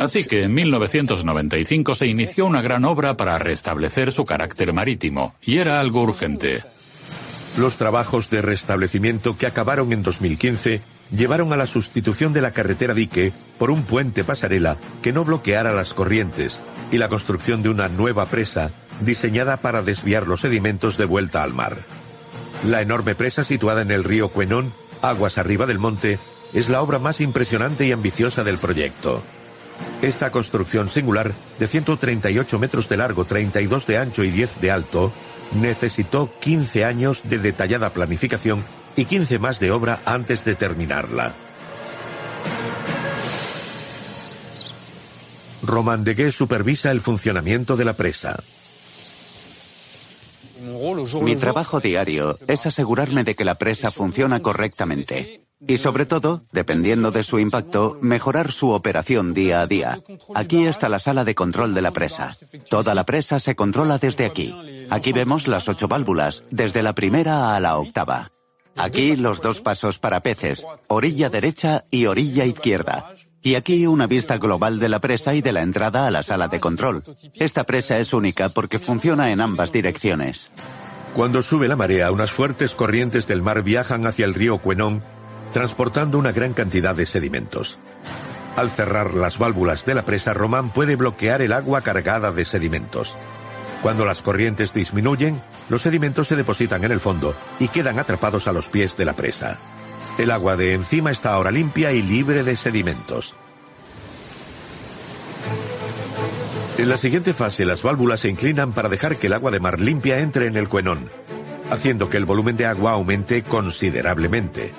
Así que en 1995 se inició una gran obra para restablecer su carácter marítimo, y era algo urgente. Los trabajos de restablecimiento que acabaron en 2015 llevaron a la sustitución de la carretera dique por un puente pasarela que no bloqueara las corrientes y la construcción de una nueva presa diseñada para desviar los sedimentos de vuelta al mar. La enorme presa situada en el río Cuenón, aguas arriba del monte, es la obra más impresionante y ambiciosa del proyecto. Esta construcción singular, de 138 metros de largo, 32 de ancho y 10 de alto, necesitó 15 años de detallada planificación y 15 más de obra antes de terminarla. Roman Degué supervisa el funcionamiento de la presa. Mi trabajo diario es asegurarme de que la presa funciona correctamente. Y sobre todo, dependiendo de su impacto, mejorar su operación día a día. Aquí está la sala de control de la presa. Toda la presa se controla desde aquí. Aquí vemos las ocho válvulas, desde la primera a la octava. Aquí los dos pasos para peces, orilla derecha y orilla izquierda. Y aquí una vista global de la presa y de la entrada a la sala de control. Esta presa es única porque funciona en ambas direcciones. Cuando sube la marea, unas fuertes corrientes del mar viajan hacia el río Cuenón, transportando una gran cantidad de sedimentos. Al cerrar las válvulas de la presa, Román puede bloquear el agua cargada de sedimentos. Cuando las corrientes disminuyen, los sedimentos se depositan en el fondo y quedan atrapados a los pies de la presa. El agua de encima está ahora limpia y libre de sedimentos. En la siguiente fase, las válvulas se inclinan para dejar que el agua de mar limpia entre en el cuenón, haciendo que el volumen de agua aumente considerablemente.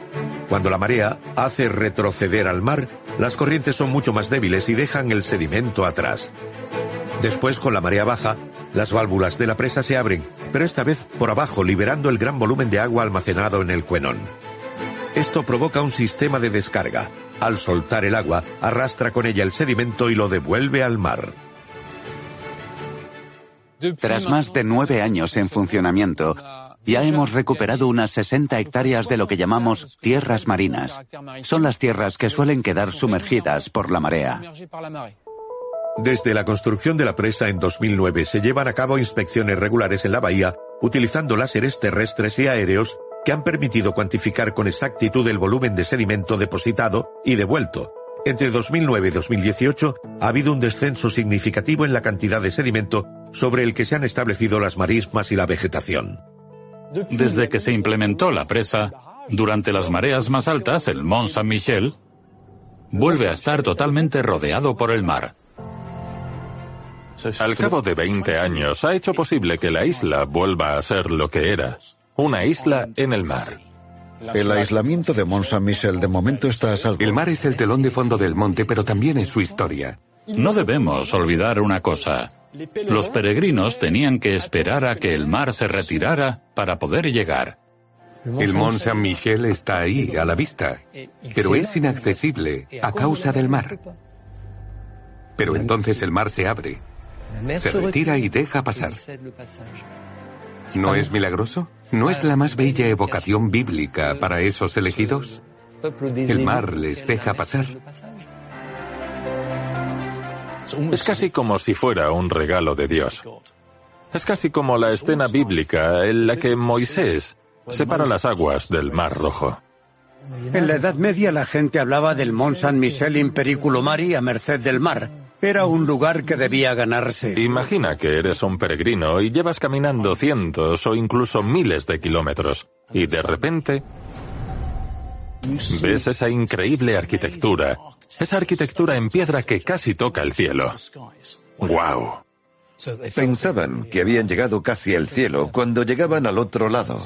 Cuando la marea hace retroceder al mar, las corrientes son mucho más débiles y dejan el sedimento atrás. Después, con la marea baja, las válvulas de la presa se abren, pero esta vez por abajo, liberando el gran volumen de agua almacenado en el cuenón. Esto provoca un sistema de descarga. Al soltar el agua, arrastra con ella el sedimento y lo devuelve al mar. Tras más de nueve años en funcionamiento, ya hemos recuperado unas 60 hectáreas de lo que llamamos tierras marinas. Son las tierras que suelen quedar sumergidas por la marea. Desde la construcción de la presa en 2009 se llevan a cabo inspecciones regulares en la bahía utilizando láseres terrestres y aéreos que han permitido cuantificar con exactitud el volumen de sedimento depositado y devuelto. Entre 2009 y 2018 ha habido un descenso significativo en la cantidad de sedimento sobre el que se han establecido las marismas y la vegetación. Desde que se implementó la presa, durante las mareas más altas, el Mont Saint-Michel vuelve a estar totalmente rodeado por el mar. Al cabo de 20 años ha hecho posible que la isla vuelva a ser lo que era, una isla en el mar. El aislamiento de Mont Saint-Michel de momento está a salvo. El mar es el telón de fondo del monte, pero también es su historia. No debemos olvidar una cosa. Los peregrinos tenían que esperar a que el mar se retirara para poder llegar. El Mont Saint-Michel está ahí, a la vista, pero es inaccesible a causa del mar. Pero entonces el mar se abre se retira y deja pasar. ¿No es milagroso? ¿No es la más bella evocación bíblica para esos elegidos? El mar les deja pasar. Es casi como si fuera un regalo de Dios. Es casi como la escena bíblica en la que Moisés separa las aguas del Mar Rojo. En la Edad Media la gente hablaba del Mont Saint-Michel in periculo mari a merced del mar, era un lugar que debía ganarse. Imagina que eres un peregrino y llevas caminando cientos o incluso miles de kilómetros y de repente ¿Ves esa increíble arquitectura? Esa arquitectura en piedra que casi toca el cielo. ¡Wow! Pensaban que habían llegado casi al cielo cuando llegaban al otro lado.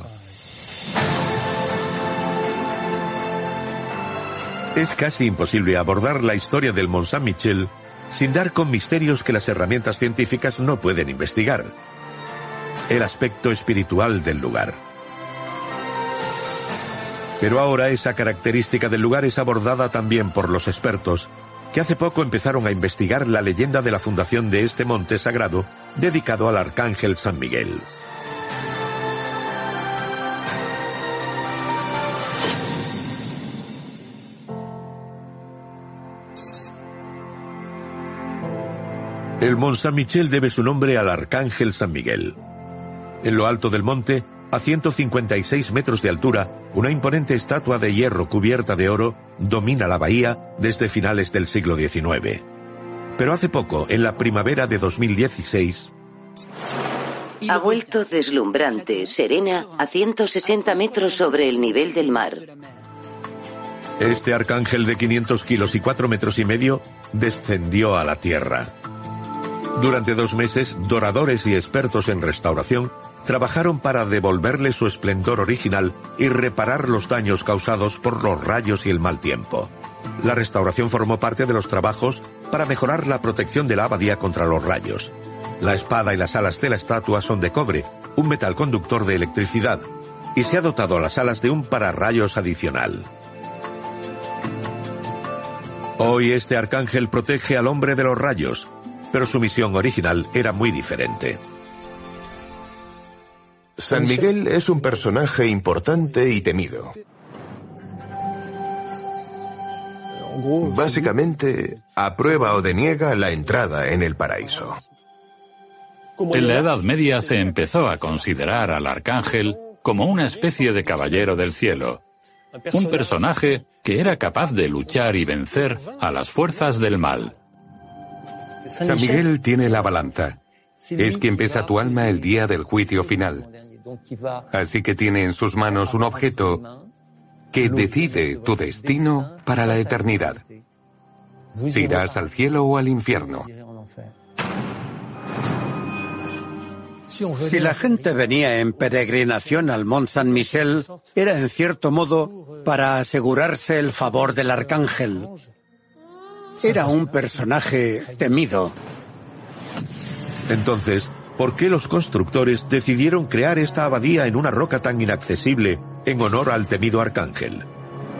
Es casi imposible abordar la historia del Mont Saint-Michel sin dar con misterios que las herramientas científicas no pueden investigar. El aspecto espiritual del lugar. Pero ahora esa característica del lugar es abordada también por los expertos, que hace poco empezaron a investigar la leyenda de la fundación de este monte sagrado dedicado al arcángel San Miguel. El Mont Saint-Michel debe su nombre al arcángel San Miguel. En lo alto del monte, a 156 metros de altura, una imponente estatua de hierro cubierta de oro domina la bahía desde finales del siglo XIX. Pero hace poco, en la primavera de 2016, ha vuelto deslumbrante, serena, a 160 metros sobre el nivel del mar. Este arcángel de 500 kilos y 4 metros y medio descendió a la tierra. Durante dos meses, doradores y expertos en restauración trabajaron para devolverle su esplendor original y reparar los daños causados por los rayos y el mal tiempo. La restauración formó parte de los trabajos para mejorar la protección de la abadía contra los rayos. La espada y las alas de la estatua son de cobre, un metal conductor de electricidad, y se ha dotado a las alas de un pararrayos adicional. Hoy este arcángel protege al hombre de los rayos, pero su misión original era muy diferente. San Miguel es un personaje importante y temido. Básicamente, aprueba o deniega la entrada en el paraíso. En la Edad Media se empezó a considerar al arcángel como una especie de caballero del cielo, un personaje que era capaz de luchar y vencer a las fuerzas del mal. San Miguel tiene la balanza. Es quien pesa tu alma el día del juicio final. Así que tiene en sus manos un objeto que decide tu destino para la eternidad. Si irás al cielo o al infierno. Si la gente venía en peregrinación al Mont Saint-Michel, era en cierto modo para asegurarse el favor del arcángel. Era un personaje temido. Entonces, ¿por qué los constructores decidieron crear esta abadía en una roca tan inaccesible en honor al temido arcángel?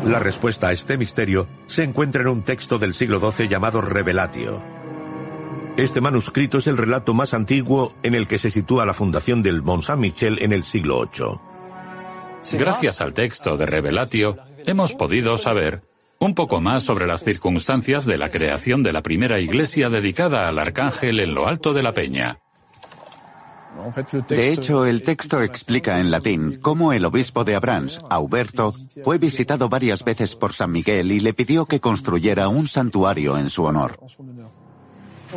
La respuesta a este misterio se encuentra en un texto del siglo XII llamado Revelatio. Este manuscrito es el relato más antiguo en el que se sitúa la fundación del Mont Saint-Michel en el siglo VIII. Gracias al texto de Revelatio, hemos podido saber un poco más sobre las circunstancias de la creación de la primera iglesia dedicada al arcángel en lo alto de la peña. De hecho, el texto explica en latín cómo el obispo de Abrams, Auberto, fue visitado varias veces por San Miguel y le pidió que construyera un santuario en su honor.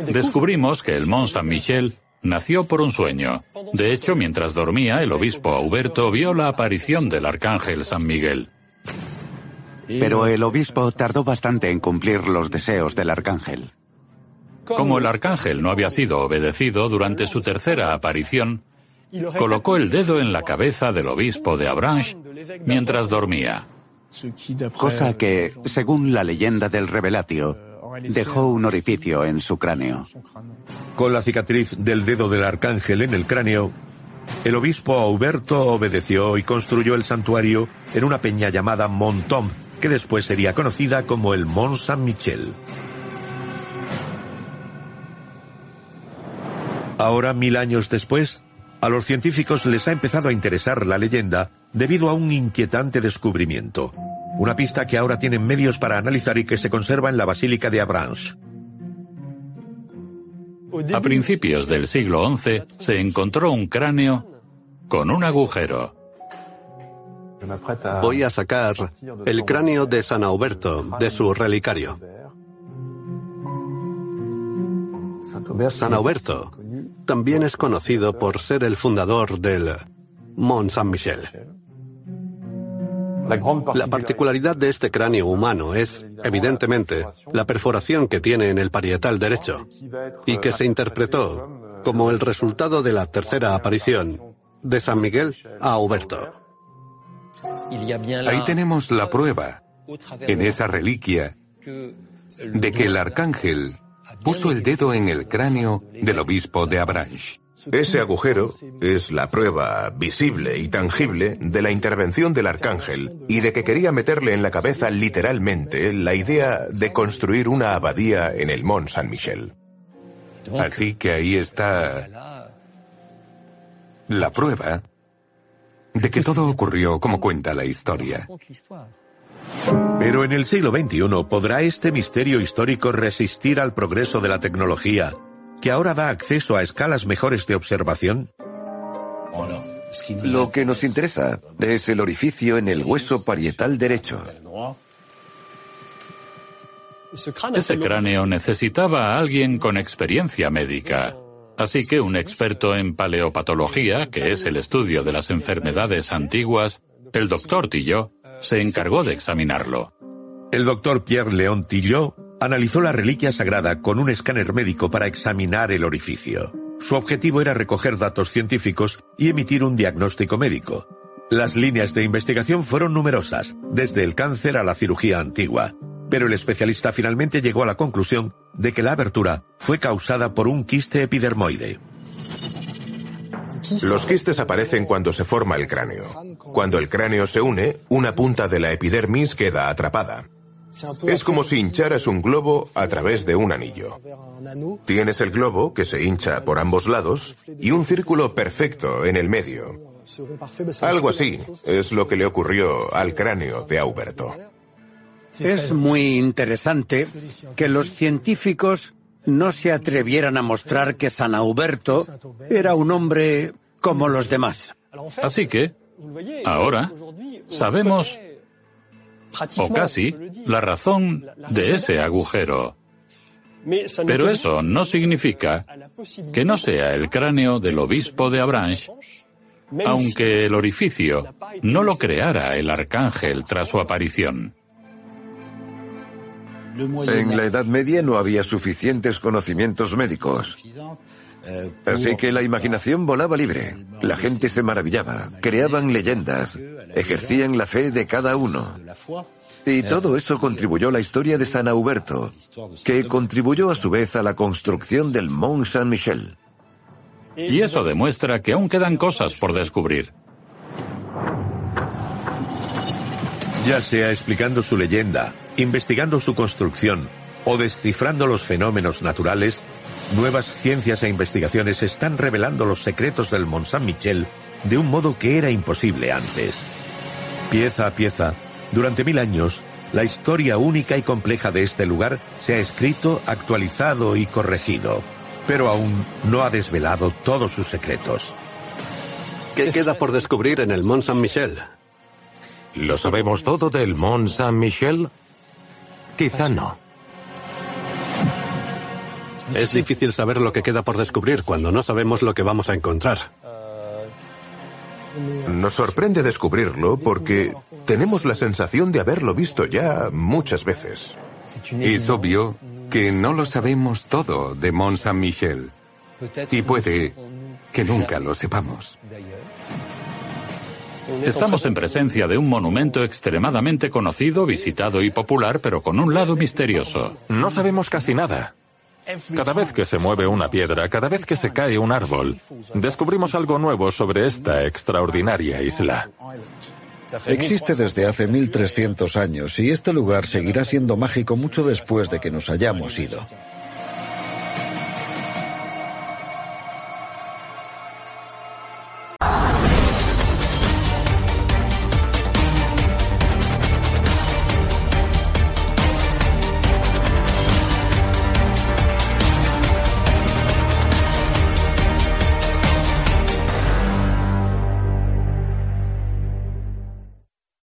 Descubrimos que el Mont Saint-Michel nació por un sueño. De hecho, mientras dormía, el obispo Auberto vio la aparición del arcángel San Miguel. Pero el obispo tardó bastante en cumplir los deseos del arcángel. Como el arcángel no había sido obedecido durante su tercera aparición, colocó el dedo en la cabeza del obispo de Abranche mientras dormía. Cosa que, según la leyenda del revelatio, dejó un orificio en su cráneo. Con la cicatriz del dedo del arcángel en el cráneo, el obispo Auberto obedeció y construyó el santuario en una peña llamada Montom, que después sería conocida como el Mont Saint-Michel. Ahora, mil años después, a los científicos les ha empezado a interesar la leyenda debido a un inquietante descubrimiento. Una pista que ahora tienen medios para analizar y que se conserva en la Basílica de Abranches. A principios del siglo XI se encontró un cráneo con un agujero. Voy a sacar el cráneo de San Auberto de su relicario. San Auberto también es conocido por ser el fundador del Mont Saint-Michel. La particularidad de este cráneo humano es, evidentemente, la perforación que tiene en el parietal derecho y que se interpretó como el resultado de la tercera aparición de San Miguel a Huberto. Ahí tenemos la prueba, en esa reliquia, de que el arcángel puso el dedo en el cráneo del obispo de Abranche. Ese agujero es la prueba visible y tangible de la intervención del arcángel y de que quería meterle en la cabeza literalmente la idea de construir una abadía en el Mont Saint-Michel. Así que ahí está la prueba de que todo ocurrió como cuenta la historia. Pero en el siglo XXI podrá este misterio histórico resistir al progreso de la tecnología que ahora da acceso a escalas mejores de observación? Lo que nos interesa es el orificio en el hueso parietal derecho. Ese cráneo necesitaba a alguien con experiencia médica. Así que un experto en paleopatología, que es el estudio de las enfermedades antiguas, el doctor Tillot, se encargó de examinarlo. El doctor Pierre Léon Tillot analizó la reliquia sagrada con un escáner médico para examinar el orificio. Su objetivo era recoger datos científicos y emitir un diagnóstico médico. Las líneas de investigación fueron numerosas, desde el cáncer a la cirugía antigua, pero el especialista finalmente llegó a la conclusión de que la abertura fue causada por un quiste epidermoide. Los quistes aparecen cuando se forma el cráneo. Cuando el cráneo se une, una punta de la epidermis queda atrapada. Es como si hincharas un globo a través de un anillo. Tienes el globo que se hincha por ambos lados y un círculo perfecto en el medio. Algo así es lo que le ocurrió al cráneo de Auberto. Es muy interesante que los científicos no se atrevieran a mostrar que San Auberto era un hombre como los demás. Así que, ahora, sabemos o casi, la razón de ese agujero. Pero eso no significa que no sea el cráneo del obispo de Abranche, aunque el orificio no lo creara el arcángel tras su aparición. En la Edad Media no había suficientes conocimientos médicos. Así que la imaginación volaba libre. La gente se maravillaba, creaban leyendas, ejercían la fe de cada uno. Y todo eso contribuyó a la historia de San Auberto, que contribuyó a su vez a la construcción del Mont Saint-Michel. Y eso demuestra que aún quedan cosas por descubrir. Ya sea explicando su leyenda, investigando su construcción o descifrando los fenómenos naturales, Nuevas ciencias e investigaciones están revelando los secretos del Mont Saint-Michel de un modo que era imposible antes. Pieza a pieza, durante mil años, la historia única y compleja de este lugar se ha escrito, actualizado y corregido, pero aún no ha desvelado todos sus secretos. ¿Qué queda por descubrir en el Mont Saint-Michel? ¿Lo sabemos todo del Mont Saint-Michel? Quizá no. Es difícil saber lo que queda por descubrir cuando no sabemos lo que vamos a encontrar. Nos sorprende descubrirlo porque tenemos la sensación de haberlo visto ya muchas veces. Es obvio que no lo sabemos todo de Mont Saint-Michel. Y puede que nunca lo sepamos. Estamos en presencia de un monumento extremadamente conocido, visitado y popular, pero con un lado misterioso. No sabemos casi nada. Cada vez que se mueve una piedra, cada vez que se cae un árbol, descubrimos algo nuevo sobre esta extraordinaria isla. Existe desde hace 1300 años y este lugar seguirá siendo mágico mucho después de que nos hayamos ido.